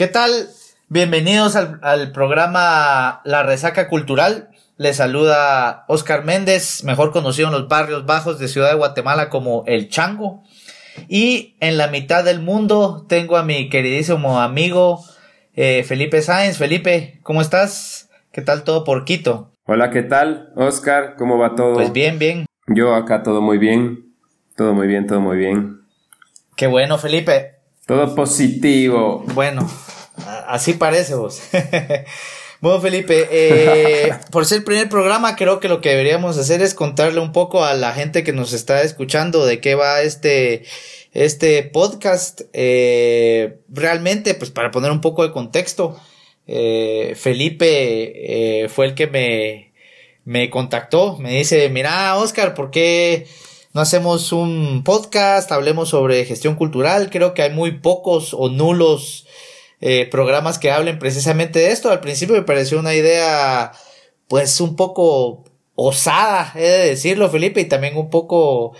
¿Qué tal? Bienvenidos al, programa La Resaca Cultural. Les saluda Oscar Méndez, mejor conocido en los barrios bajos de Ciudad de Guatemala como El Chango. Y en la mitad del mundo tengo a mi queridísimo amigo eh, Felipe Sáenz. Felipe, ¿cómo estás? ¿Qué tal todo por Quito? Hola, ¿qué tal? Oscar, ¿cómo va todo? Pues bien, bien. Yo acá todo muy bien. Todo muy bien, todo muy bien. Qué bueno, Felipe. Todo positivo. Bueno, así parece vos. bueno, Felipe, eh, por ser el primer programa, creo que lo que deberíamos hacer es contarle un poco a la gente que nos está escuchando de qué va este, este podcast. Eh, realmente, pues para poner un poco de contexto, eh, Felipe fue el que me, me contactó, me dice, mira, Oscar, ¿por qué no hacemos un podcast, hablemos sobre gestión cultural. Creo que hay muy pocos o nulos eh, programas que hablen precisamente de esto. Al principio me pareció una idea, pues, un poco osada, he de decirlo, Felipe, y también un poco,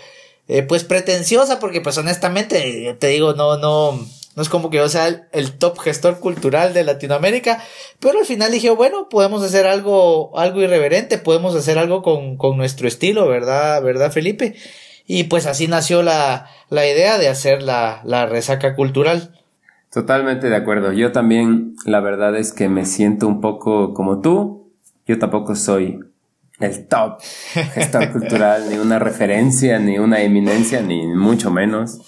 eh, pues, pretenciosa, porque, pues, honestamente, te digo, no, no, no es como que yo sea el, top gestor cultural de Latinoamérica, pero al final dije, bueno, podemos hacer algo, algo irreverente, podemos hacer algo con, con nuestro estilo, ¿verdad? ¿Verdad, Felipe? Y pues así nació la, la idea de hacer la, la resaca cultural. Totalmente de acuerdo. Yo también, la verdad es que me siento un poco como tú. Yo tampoco soy el top gestor cultural, ni una referencia, ni una eminencia, ni mucho menos.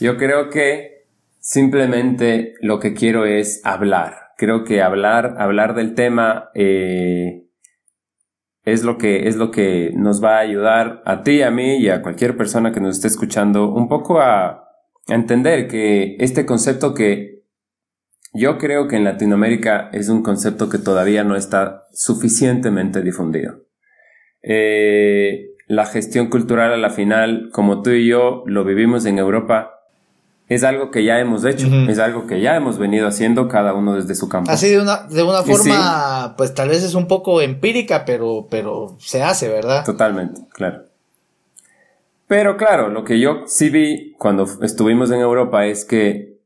Yo creo que Simplemente lo que quiero es hablar. Creo que hablar, hablar del tema eh, es lo que es lo que nos va a ayudar a ti, a mí y a cualquier persona que nos esté escuchando un poco a, entender que este concepto que yo creo que en Latinoamérica es un concepto que todavía no está suficientemente difundido. Eh, la gestión cultural a la final, como tú y yo lo vivimos en Europa, es algo que ya hemos hecho, es algo que ya hemos venido haciendo cada uno desde su campo. Así de una, de una forma, pues tal vez es un poco empírica, pero, pero se hace, ¿verdad? Totalmente, claro. Pero claro, lo que yo sí vi cuando estuvimos en Europa es que,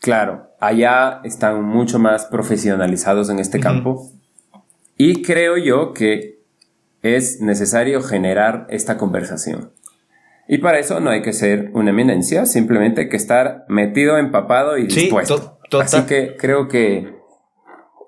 claro, allá están mucho más profesionalizados en este campo y creo yo que es necesario generar esta conversación. Y para eso no hay que ser una eminencia, simplemente hay que estar metido, empapado y dispuesto. Así que creo que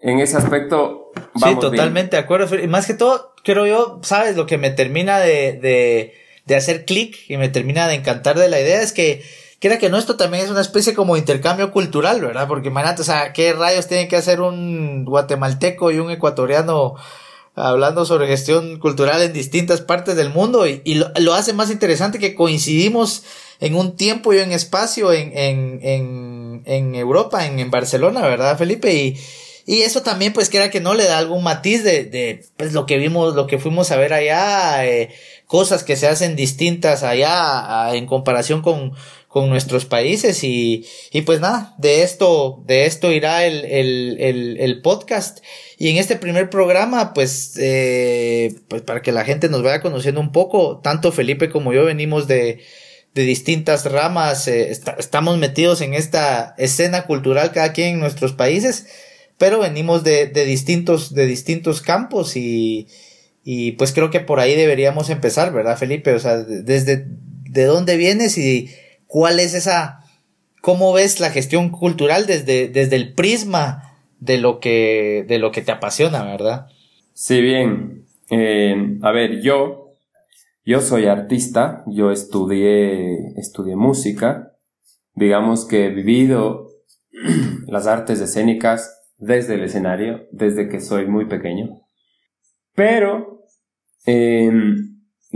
en ese aspecto vamos Sí, totalmente de acuerdo. Y más que todo, creo yo, sabes, lo que me termina de, de, hacer clic y me termina de encantar de la idea es que Quiera que no, esto también es una especie como intercambio cultural, ¿verdad? Porque imagínate, o sea, ¿qué rayos tienen que hacer un guatemalteco y un ecuatoriano hablando sobre gestión cultural en distintas partes del mundo y, lo, hace más interesante que coincidimos en un tiempo y en espacio en, en, en, en Europa, en, en, Barcelona, ¿verdad, Felipe? Y, y eso también, pues, que era que no le da algún matiz de, de pues, lo que vimos, lo que fuimos a ver allá, eh, cosas que se hacen distintas allá en comparación con, con nuestros países y, y pues nada, de esto, de esto irá el, el, el, podcast. Y en este primer programa, pues, eh, pues para que la gente nos vaya conociendo un poco, tanto Felipe como yo venimos de, de distintas ramas, eh, estamos metidos en esta escena cultural cada quien en nuestros países, pero venimos de, de distintos, de distintos campos y, y pues creo que por ahí deberíamos empezar, ¿verdad, Felipe? O sea, desde de dónde vienes y cuál es esa, cómo ves la gestión cultural desde, desde el prisma de lo que, de lo que te apasiona, ¿verdad? Sí, bien. Eh, a ver, yo, yo soy artista, yo estudié, estudié música, digamos que he vivido las artes escénicas desde el escenario, desde que soy muy pequeño. Pero em,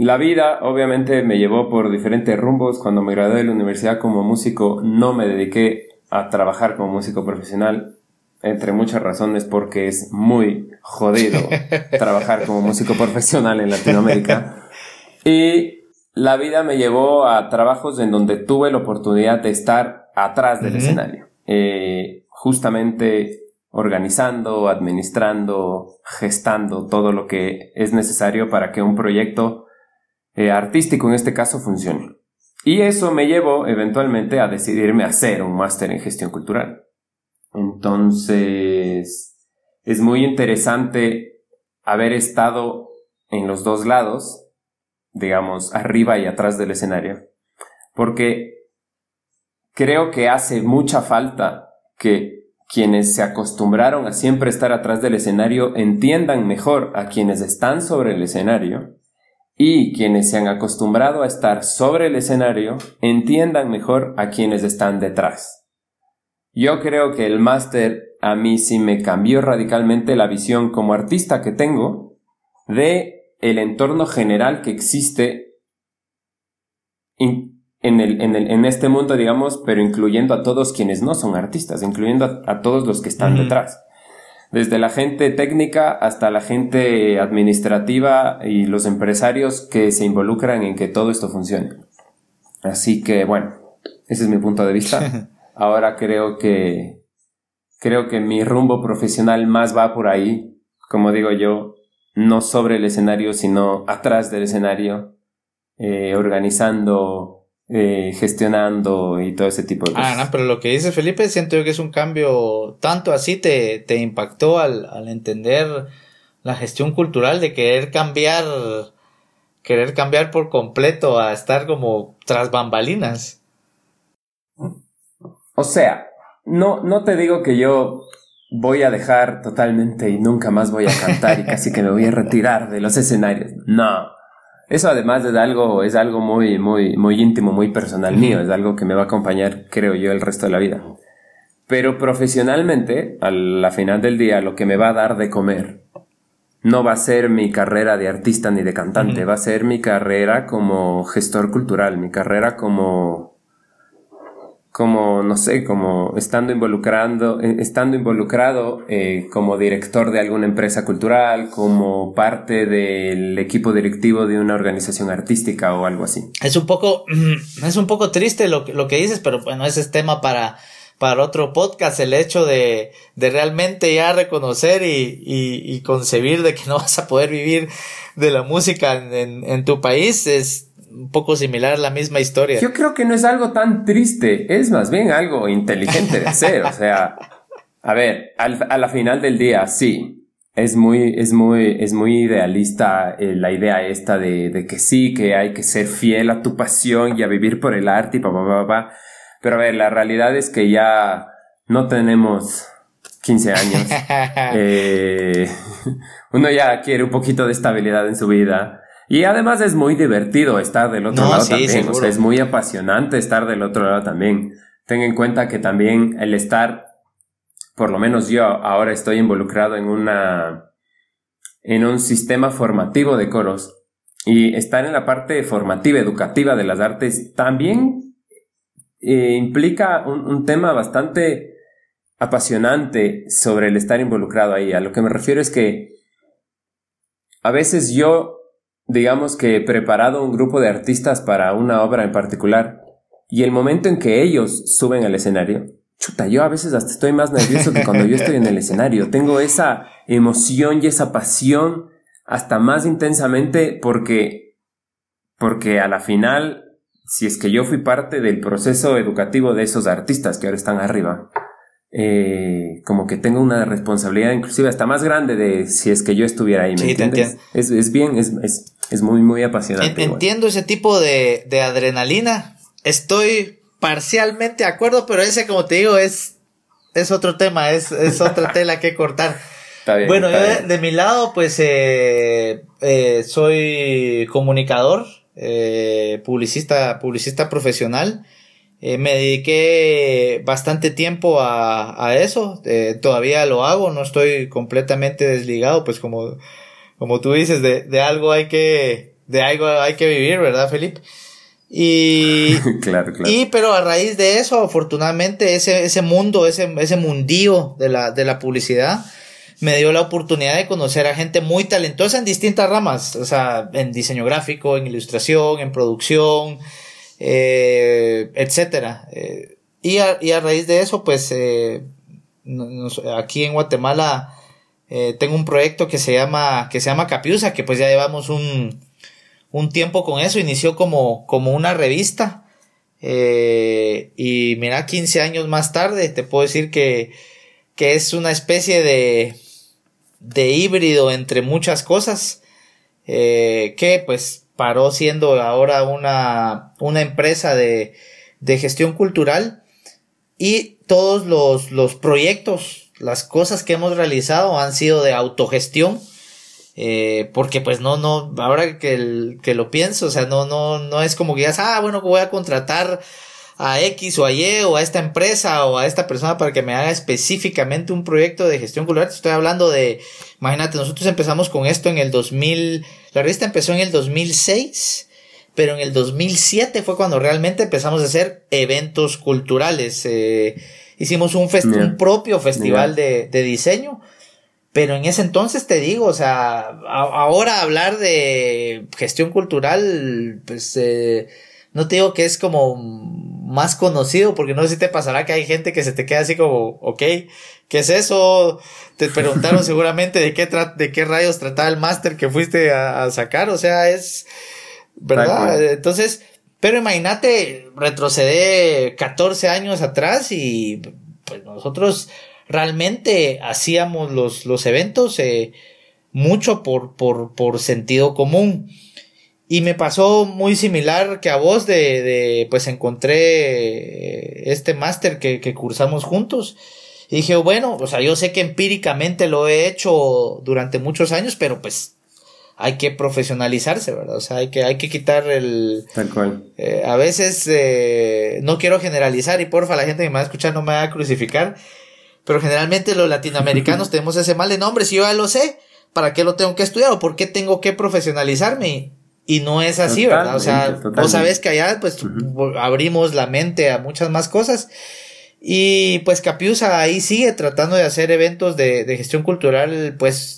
la vida obviamente me llevó por diferentes rumbos. Cuando me gradué de la universidad como músico no me dediqué a trabajar como músico profesional entre muchas razones porque es muy jodido trabajar como músico profesional en Latinoamérica. Y la vida me llevó a trabajos en donde tuve la oportunidad de estar atrás del escenario, eh, justamente organizando, administrando, gestando todo lo que es necesario para que un proyecto eh, artístico en este caso funcione. Y eso me llevó eventualmente a decidirme a hacer un máster en gestión cultural. Entonces, es muy interesante haber estado en los dos lados, digamos, arriba y atrás del escenario, porque creo que hace mucha falta que quienes se acostumbraron a siempre estar atrás del escenario entiendan mejor a quienes están sobre el escenario y quienes se han acostumbrado a estar sobre el escenario entiendan mejor a quienes están detrás. Yo creo que el máster a mí sí me cambió radicalmente la visión como artista que tengo de el entorno general que existe en, el, en, el, en, este mundo, digamos, pero incluyendo a todos quienes no son artistas, incluyendo a, todos los que están detrás. Desde la gente técnica hasta la gente administrativa y los empresarios que se involucran en que todo esto funcione. Así que, bueno, ese es mi punto de vista. Ahora creo que, creo que mi rumbo profesional más va por ahí, como digo yo, no sobre el escenario, sino atrás del escenario, eh, organizando eh, gestionando y todo ese tipo de cosas. Ah, no, pero lo que dice Felipe siento yo que es un cambio, tanto así te, te impactó al, al entender la gestión cultural de querer cambiar, querer cambiar por completo a estar como tras bambalinas. O sea, no, no te digo que yo voy a dejar totalmente y nunca más voy a cantar y casi que me voy a retirar de los escenarios. No. Eso además es algo, es algo muy, muy, muy íntimo, muy personal mío, es algo que me va a acompañar, creo yo, el resto de la vida. Pero profesionalmente, a la final del día, lo que me va a dar de comer no va a ser mi carrera de artista ni de cantante, va a ser mi carrera como gestor cultural, mi carrera como como, no sé, como estando, involucrando, eh, estando involucrado eh, como director de alguna empresa cultural, como parte del equipo directivo de una organización artística o algo así. Es un poco, es un poco triste lo, lo que dices, pero bueno, ese es tema para, para otro podcast, el hecho de, de realmente ya reconocer y, y, y, concebir de que no vas a poder vivir de la música en, en tu país es un poco similar la misma historia. Yo creo que no es algo tan triste, es más bien algo inteligente de hacer. o sea, a ver, a la final del día, sí. Es muy, es muy, es muy idealista eh, la idea esta de, de, que sí, que hay que ser fiel a tu pasión y a vivir por el arte y pa, pa, pa, pa. Pero a ver, la realidad es que ya no tenemos 15 años. eh, uno ya quiere un poquito de estabilidad en su vida. Y además es muy divertido estar del otro lado también. O sea, es muy apasionante estar del otro lado también. Ten en cuenta que también el estar, por lo menos yo ahora estoy involucrado en una, en un sistema formativo de coros. Y estar en la parte formativa, educativa de las artes también eh, implica un, un tema bastante apasionante sobre el estar involucrado ahí. A lo que me refiero es que a veces yo digamos que he preparado un grupo de artistas para una obra en particular y el momento en que ellos suben al escenario, chuta, yo a veces hasta estoy más nervioso que cuando yo estoy en el escenario. Tengo esa emoción y esa pasión hasta más intensamente porque, porque a la final, si es que yo fui parte del proceso educativo de esos artistas que ahora están arriba, eh, como que tengo una responsabilidad inclusive hasta más grande de si es que yo estuviera ahí, ¿me entiendes? Es, es, bien, es, es, es, muy, muy apasionante. entiendo ese tipo de, de, adrenalina. Estoy parcialmente de acuerdo, pero ese, como te digo, es, es otro tema, es, es otra tela que cortar. bueno, yo de, mi lado, pues eh, eh, soy comunicador, eh, publicista, publicista profesional. Eh, me dediqué bastante tiempo a, a eso, eh, todavía lo hago, no estoy completamente desligado, pues como, como tú dices, de, de algo hay que, de algo hay que vivir, ¿verdad, Felipe? Y, claro, claro. y pero a raíz de eso, afortunadamente, ese, ese mundo, ese, ese mundío de la, de la publicidad, me dio la oportunidad de conocer a gente muy talentosa en distintas ramas, o sea, en diseño gráfico, en ilustración, en producción, eh, etcétera. Eh, y, a, y, a, raíz de eso, pues eh, aquí en Guatemala eh, tengo un proyecto que se llama que se llama Capiusa, que pues ya llevamos un, un tiempo con eso. Inició como, como una revista. y mira, 15 años más tarde, te puedo decir que, que es una especie de, de híbrido entre muchas cosas, eh, que pues paró siendo ahora una, una empresa de, de gestión cultural y todos los, los proyectos, las cosas que hemos realizado han sido de autogestión. Eh, porque pues no, no, ahora que, que lo pienso, o sea, no, no, no es como que digas, ah, bueno, voy a contratar a X o a Y o a esta empresa o a esta persona para que me haga específicamente un proyecto de gestión cultural. Estoy hablando de, imagínate, nosotros empezamos con esto en el 2000, la revista empezó en el 2006, pero en el 2007 fue cuando realmente empezamos a hacer eventos culturales. Eh, hicimos un, un propio festival de, de diseño. Pero en ese entonces te digo, o sea, ahora hablar de gestión cultural, pues eh, no te digo que es como más conocido, porque no sé si te pasará que hay gente que se te queda así como, ok, ¿qué es eso? Te preguntaron seguramente de qué, de qué rayos trataba el máster que fuiste a, sacar, o sea, es, ¿verdad? Entonces, pero imagínate, retroceder 14 años atrás y pues nosotros realmente hacíamos los, los eventos eh, mucho por, por, por sentido común. Y me pasó muy similar que a vos de, de pues encontré eh, este máster que, que cursamos juntos. Y dije, bueno, o sea, yo sé que empíricamente lo he hecho durante muchos años, pero pues hay que profesionalizarse, ¿verdad? O sea, hay que, hay que quitar el... Tal cual. Eh, a veces eh, no quiero generalizar y porfa, la gente que me va a escuchar no me va a crucificar, pero generalmente los latinoamericanos tenemos ese mal de nombre, si yo ya lo sé, ¿para qué lo tengo que estudiar o por qué tengo que profesionalizarme? Y no es así, ¿verdad? O sea, vos sabés que allá pues abrimos la mente a muchas más cosas. Y pues Capiusa ahí sigue tratando de hacer eventos de, de gestión cultural, pues,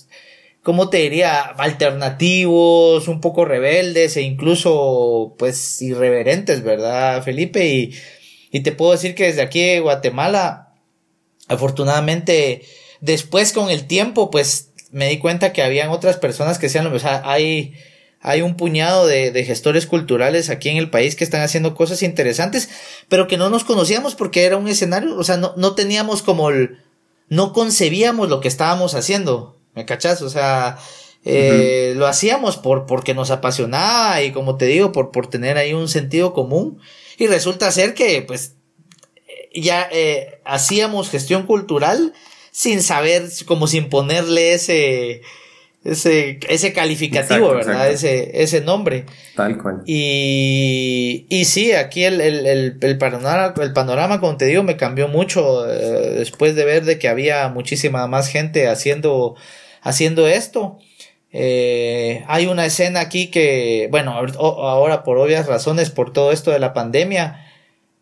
¿cómo te diría? Alternativos, un poco rebeldes e incluso, pues, irreverentes, ¿verdad, Felipe? Y, te puedo decir que desde aquí de Guatemala, afortunadamente, después con el tiempo, pues, me di cuenta que habían otras personas que sean, o sea, hay hay un puñado de, de, gestores culturales aquí en el país que están haciendo cosas interesantes, pero que no nos conocíamos porque era un escenario, o sea, no, no teníamos como el, no concebíamos lo que estábamos haciendo, ¿me cachas? O sea, eh, lo hacíamos por, porque nos apasionaba y como te digo, por, por tener ahí un sentido común y resulta ser que, pues, ya eh, hacíamos gestión cultural sin saber, como sin ponerle ese, ese, ese calificativo, ¿verdad? Ese, ese nombre. Tal cual. Y, y sí, aquí el, el, el, panorama, el panorama, como te digo, me cambió mucho eh, después de ver de que había muchísima más gente haciendo, haciendo esto. Eh, hay una escena aquí que, bueno, ahora por obvias razones, por todo esto de la pandemia,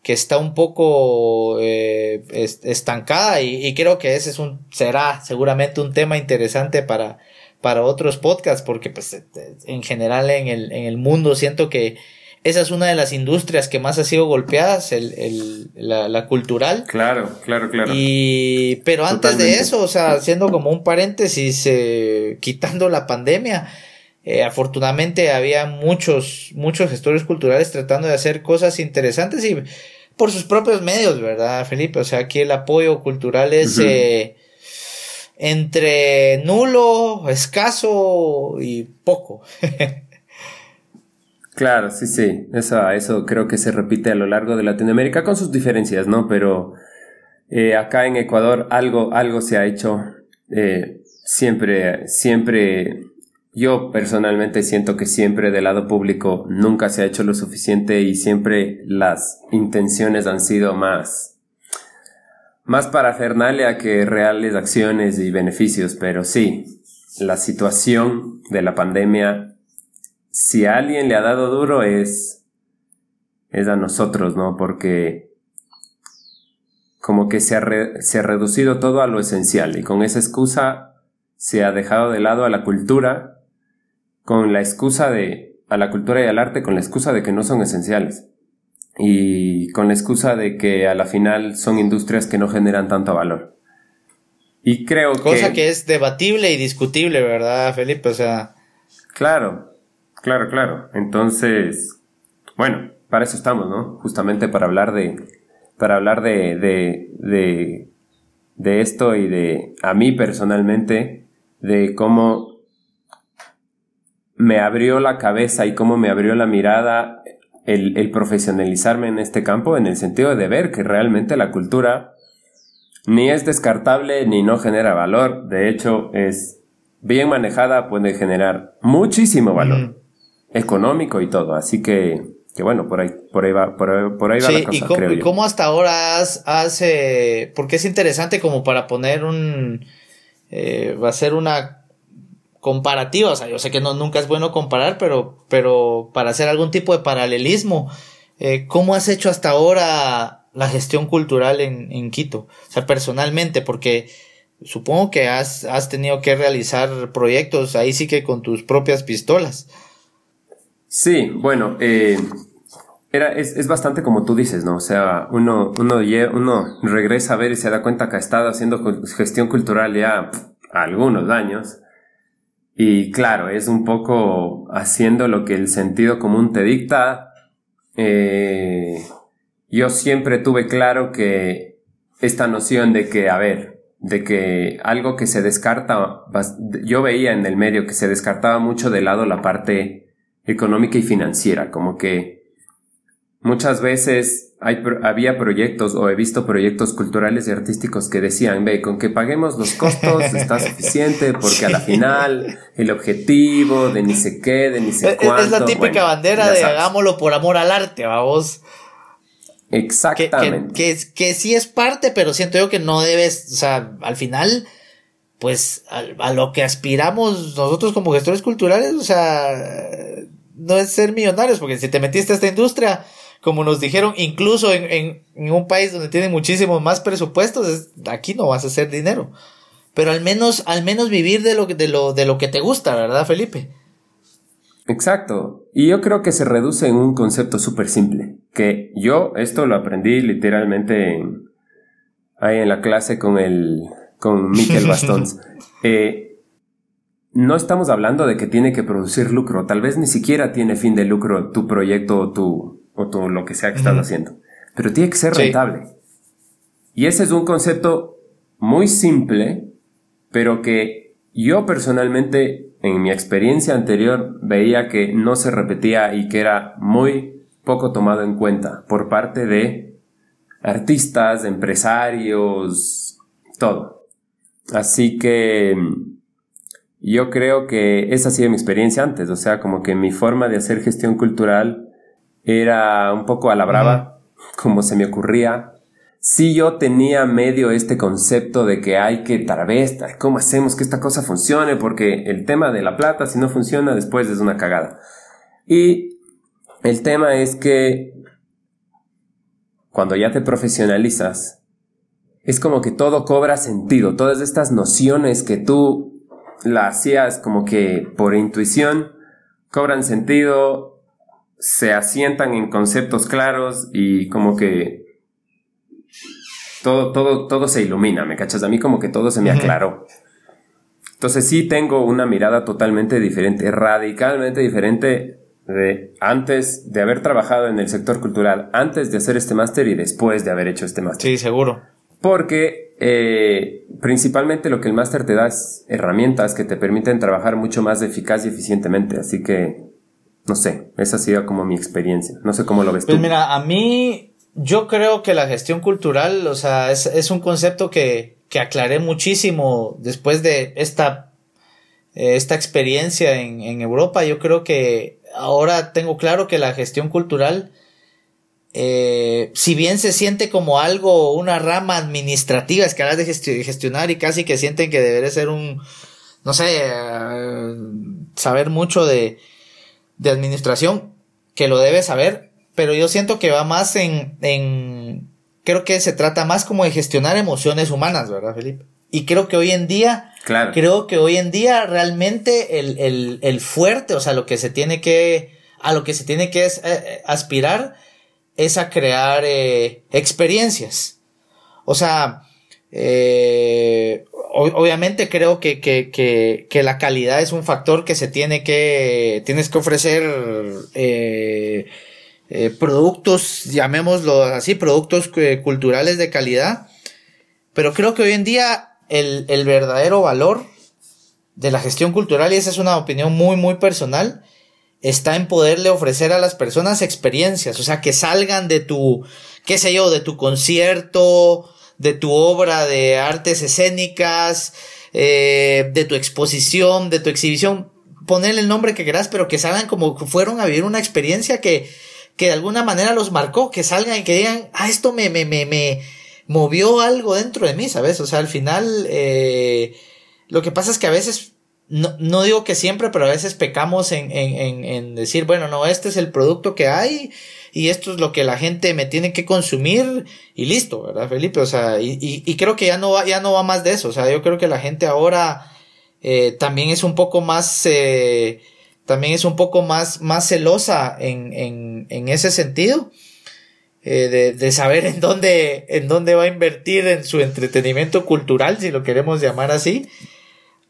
que está un poco eh, estancada y, y creo que ese es un, será seguramente un tema interesante para, para otros podcasts, porque pues eh, en general en el, en el mundo siento que esa es una de las industrias que más ha sido golpeadas, el, el, la, la, cultural. Claro, claro, claro. Y, pero antes de eso, o sea, haciendo como un paréntesis, eh, quitando la pandemia, eh, afortunadamente había muchos, muchos gestores culturales tratando de hacer cosas interesantes y por sus propios medios, ¿verdad, Felipe? O sea, aquí el apoyo cultural es, eh, entre nulo, escaso y poco. claro, sí, sí, eso, eso creo que se repite a lo largo de Latinoamérica con sus diferencias, ¿no? Pero eh, acá en Ecuador algo, algo se ha hecho. Eh, siempre, siempre, yo personalmente siento que siempre del lado público nunca se ha hecho lo suficiente y siempre las intenciones han sido más más parafernalia que reales acciones y beneficios, pero sí, la situación de la pandemia, si a alguien le ha dado duro es, es a nosotros, ¿no? Porque como que se ha, se ha reducido todo a lo esencial y con esa excusa se ha dejado de lado a la cultura con la excusa de, a la cultura y al arte con la excusa de que no son esenciales y con la excusa de que a la final son industrias que no generan tanto valor. Y creo que... Cosa que es debatible y discutible, ¿verdad, Felipe? O sea... Claro, claro, claro. Entonces, bueno, para eso estamos, ¿no? Justamente para hablar de... Para hablar de... de, de esto y de a mí personalmente, de cómo me abrió la cabeza y cómo me abrió la mirada el, el, profesionalizarme en este campo, en el sentido de ver que realmente la cultura ni es descartable ni no genera valor, de hecho es bien manejada, puede generar muchísimo valor económico y todo, así que que bueno, por ahí, por ahí va, por ahí, por ahí va la cosa, ¿y cómo, creo ¿y cómo hasta ahora has, has eh, porque es interesante como para poner un, eh, va a ser una comparativa, o sea, yo sé que no, nunca es bueno comparar, pero, pero para hacer algún tipo de paralelismo, eh, ¿cómo has hecho hasta ahora la gestión cultural en, en Quito? O sea, personalmente, porque supongo que has, has tenido que realizar proyectos ahí sí que con tus propias pistolas. Sí, bueno, eh, era, es, es, bastante como tú dices, ¿no? O sea, uno, uno, uno regresa a ver y se da cuenta que ha estado haciendo gestión cultural ya algunos años. Y claro, es un poco haciendo lo que el sentido común te dicta. Eh, yo siempre tuve claro que esta noción de que, a ver, de que algo que se descarta, yo veía en el medio que se descartaba mucho de lado la parte económica y financiera, como que muchas veces hay, había proyectos o he visto proyectos culturales y artísticos que decían, ve, con que paguemos los costos está suficiente porque a la final el objetivo de ni sé qué, de ni sé cuánto. Es la típica bandera de hagámoslo por amor al arte, vamos. Exactamente. Que, que, que, sí es parte, pero siento yo que no debes, o sea, al final, pues a, a lo que aspiramos nosotros como gestores culturales, o sea, no es ser millonarios, porque si te metiste a esta industria, como nos dijeron, incluso en, en, un país donde tienen muchísimos más presupuestos, aquí no vas a hacer dinero. Pero al menos, al menos vivir de lo, de lo, de lo que te gusta, ¿verdad, Felipe? Exacto. Y yo creo que se reduce en un concepto súper simple. Que yo esto lo aprendí literalmente en, ahí en la clase con el, con Miquel Bastons. eh, no estamos hablando de que tiene que producir lucro, tal vez ni siquiera tiene fin de lucro tu proyecto o tu, o lo que sea que estás haciendo, pero tiene que ser rentable. Y ese es un concepto muy simple, pero que yo personalmente en mi experiencia anterior veía que no se repetía y que era muy poco tomado en cuenta por parte de artistas, empresarios, todo. Así que yo creo que esa ha sido mi experiencia antes, o sea, como que mi forma de hacer gestión cultural era un poco a la brava, como se me ocurría. Sí yo tenía medio este concepto de que hay que tal vez, ¿cómo hacemos que esta cosa funcione? Porque el tema de la plata, si no funciona, después es una cagada. Y el tema es que cuando ya te profesionalizas, es como que todo cobra sentido, todas estas nociones que tú la hacías como que por intuición, cobran sentido, se asientan en conceptos claros y como que todo, todo, todo se ilumina, ¿me cachas? A mí como que todo se me aclaró. Entonces sí tengo una mirada totalmente diferente, radicalmente diferente de antes de haber trabajado en el sector cultural, antes de hacer este máster y después de haber hecho este máster. Sí, seguro. Porque eh, principalmente lo que el máster te da es herramientas que te permiten trabajar mucho más eficaz y eficientemente. Así que, no sé, esa ha sido como mi experiencia. No sé cómo lo ves pues tú. Pues mira, a mí, yo creo que la gestión cultural, o sea, es, es un concepto que, que aclaré muchísimo después de esta, eh, esta experiencia en, en Europa. Yo creo que ahora tengo claro que la gestión cultural eh, si bien se siente como algo, una rama administrativa, es que hablas de gestionar y casi que sienten que debería ser un, no sé, eh, saber mucho de, de administración, que lo debe saber, pero yo siento que va más en, en, creo que se trata más como de gestionar emociones humanas, ¿verdad, Felipe? Y creo que hoy en día, claro. creo que hoy en día realmente el, el, el fuerte, o sea, lo que se tiene que, a lo que se tiene que es, eh, aspirar, es a crear eh, experiencias. O sea, eh, obviamente creo que, que, que, que, la calidad es un factor que se tiene que, tienes que ofrecer eh, productos, llamémoslo así, productos culturales de calidad. pero creo que hoy en día el, el verdadero valor de la gestión cultural, y esa es una opinión muy, muy personal, está en poderle ofrecer a las personas experiencias, o sea, que salgan de tu, qué sé yo, de tu concierto, de tu obra de artes escénicas, eh, de tu exposición, de tu exhibición, ponerle el nombre que quieras, pero que salgan como fueron a vivir una experiencia que, que de alguna manera los marcó, que salgan y que digan, ah, esto me, me, me, me movió algo dentro de mí, ¿sabes? O sea, al final, eh, lo que pasa es que a veces no, no digo que siempre, pero a veces pecamos en, en, en, decir, bueno, no, este es el producto que hay y esto es lo que la gente me tiene que consumir y listo, ¿verdad, Felipe? O sea, y, creo que ya no va, ya no va más de eso. O sea, yo creo que la gente ahora eh, también es un poco más, eh, también es un poco más, más celosa en, en, ese sentido. Eh, de, de, saber en dónde, en dónde va a invertir en su entretenimiento cultural, si lo queremos llamar así.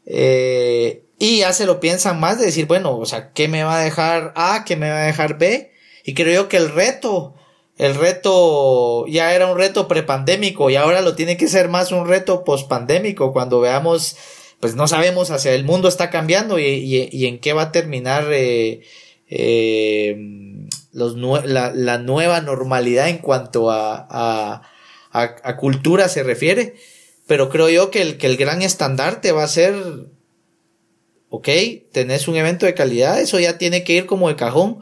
Y ya se lo piensan más de decir, bueno, o sea, ¿qué me va a dejar A? ¿Qué me va a dejar B? Y creo yo que el reto, el reto ya era un reto prepandémico y ahora lo tiene que ser más un reto pospandémico cuando veamos, pues no sabemos hacia el mundo está cambiando y, y, en qué va a terminar eh, eh, la, la, nueva normalidad en cuanto a, a, a cultura se refiere. Pero creo yo que el, que el gran estandarte va a ser, ok, tenés un evento de calidad, eso ya tiene que ir como de cajón,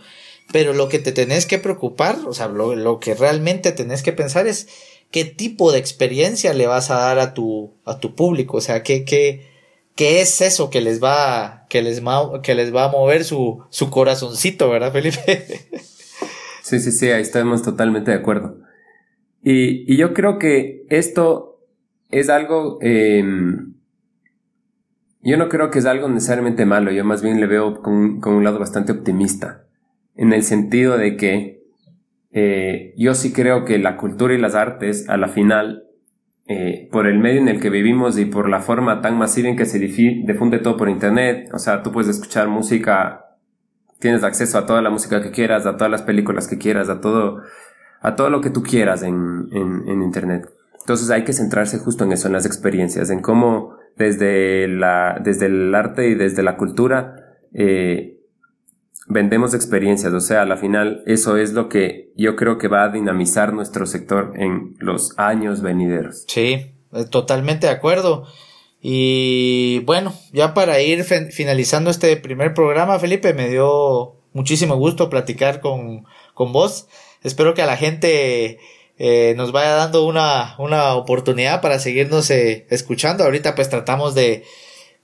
pero lo que te tenés que preocupar, o sea, lo, que realmente tenés que pensar es qué tipo de experiencia le vas a dar a tu, a tu público, o sea, qué, qué, qué es eso que les va, que les que les va a mover su, su corazoncito, ¿verdad, Felipe? Sí, sí, sí, ahí estamos totalmente de acuerdo. Y, y yo creo que esto es algo... Em, yo no creo que es algo necesariamente malo, yo más bien le veo con, un lado bastante optimista, en el sentido de que eh, yo sí creo que la cultura y las artes, a la final, eh, por el medio en el que vivimos y por la forma tan masiva en que se difunde todo por internet, o sea, tú puedes escuchar música, tienes acceso a toda la música que quieras, a todas las películas que quieras, a todo, a todo lo que tú quieras en, en internet. Entonces hay que centrarse justo en eso, en las experiencias, en cómo desde, la, desde el arte y desde la cultura eh, vendemos experiencias. O sea, a la final eso es lo que yo creo que va a dinamizar nuestro sector en los años venideros. Sí, eh, totalmente de acuerdo. Y bueno, ya para ir finalizando este primer programa, Felipe, me dio muchísimo gusto platicar con, con vos. Espero que a la gente eh, nos vaya dando una, una oportunidad para seguirnos eh, escuchando. Ahorita pues tratamos de,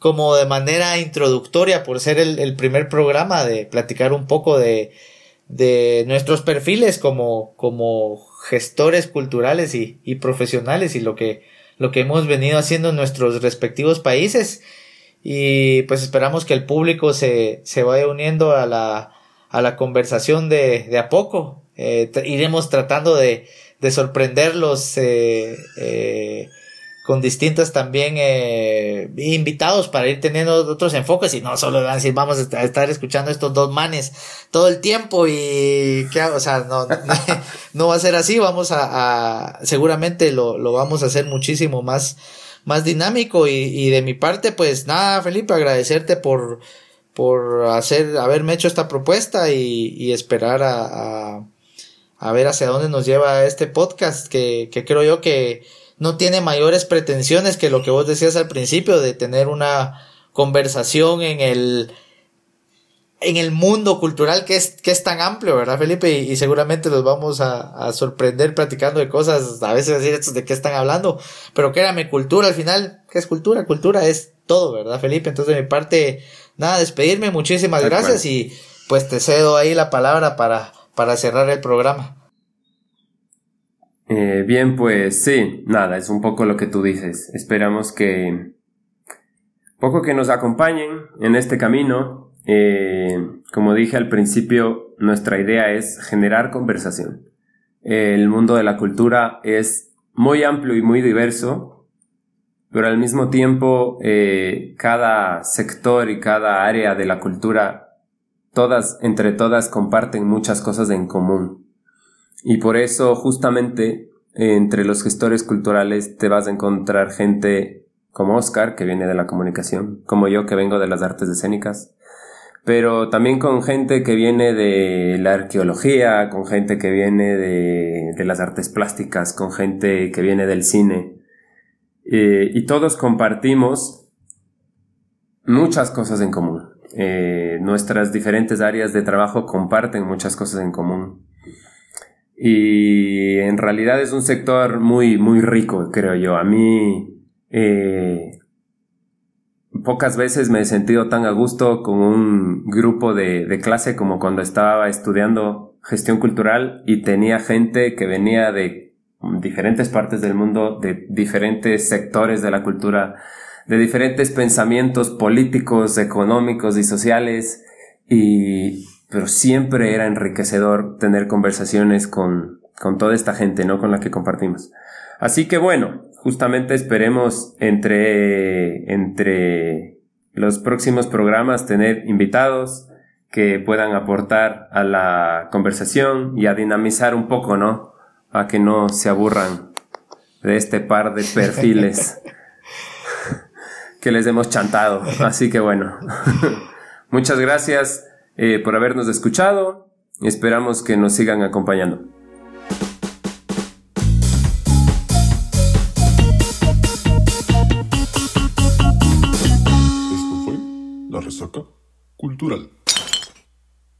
como de manera introductoria, por ser el, primer programa, de platicar un poco de, de nuestros perfiles como, como gestores culturales y, y profesionales y lo que, lo que hemos venido haciendo en nuestros respectivos países. Y pues esperamos que el público se, se vaya uniendo a la, a la conversación de, de a poco. Eh, iremos tratando de, de sorprenderlos eh, eh, con distintos también eh, invitados para ir teniendo otros enfoques y no solo van a decir vamos a estar escuchando estos dos manes todo el tiempo y que o sea no, no, va a ser así. Vamos a, seguramente lo, lo, vamos a hacer muchísimo más más dinámico y, y, de mi parte pues nada Felipe agradecerte por por hacer haberme hecho esta propuesta y, y esperar a a ver hacia dónde nos lleva este podcast, que, que creo yo que no tiene mayores pretensiones que lo que vos decías al principio, de tener una conversación en el, en el mundo cultural que es, que es tan amplio, ¿verdad, Felipe? Y, seguramente los vamos a, sorprender platicando de cosas, a veces decir estos de qué están hablando, pero créame, cultura al final, ¿qué es cultura? Cultura es todo, ¿verdad, Felipe? Entonces de mi parte, nada, despedirme, muchísimas gracias y pues te cedo ahí la palabra para para cerrar el programa. Eh, bien, pues sí, nada, es un poco lo que tú dices. Esperamos que poco que nos acompañen en este camino. Eh, como dije al principio, nuestra idea es generar conversación. El mundo de la cultura es muy amplio y muy diverso, pero al mismo tiempo eh, cada sector y cada área de la cultura todas, entre todas, comparten muchas cosas en común. Y por eso justamente entre los gestores culturales te vas a encontrar gente como Oscar, que viene de la comunicación, como yo, que vengo de las artes escénicas, pero también con gente que viene de la arqueología, con gente que viene de, las artes plásticas, con gente que viene del cine. Eh, y todos compartimos muchas cosas en común. Eh, nuestras diferentes áreas de trabajo comparten muchas cosas en común. Y en realidad es un sector muy, muy rico, creo yo. A mí eh, pocas veces me he sentido tan a gusto con un grupo de, de, clase como cuando estaba estudiando gestión cultural y tenía gente que venía de diferentes partes del mundo, de diferentes sectores de la cultura, de diferentes pensamientos políticos, económicos y sociales y pero siempre era enriquecedor tener conversaciones con, con toda esta gente, ¿no? Con la que compartimos. Así que bueno, justamente esperemos entre, entre los próximos programas tener invitados que puedan aportar a la conversación y a dinamizar un poco, ¿no? A que no se aburran de este par de perfiles que les hemos chantado. Así que bueno, muchas gracias eh, por habernos escuchado. Esperamos que nos sigan acompañando. Esto fue La Resaca Cultural.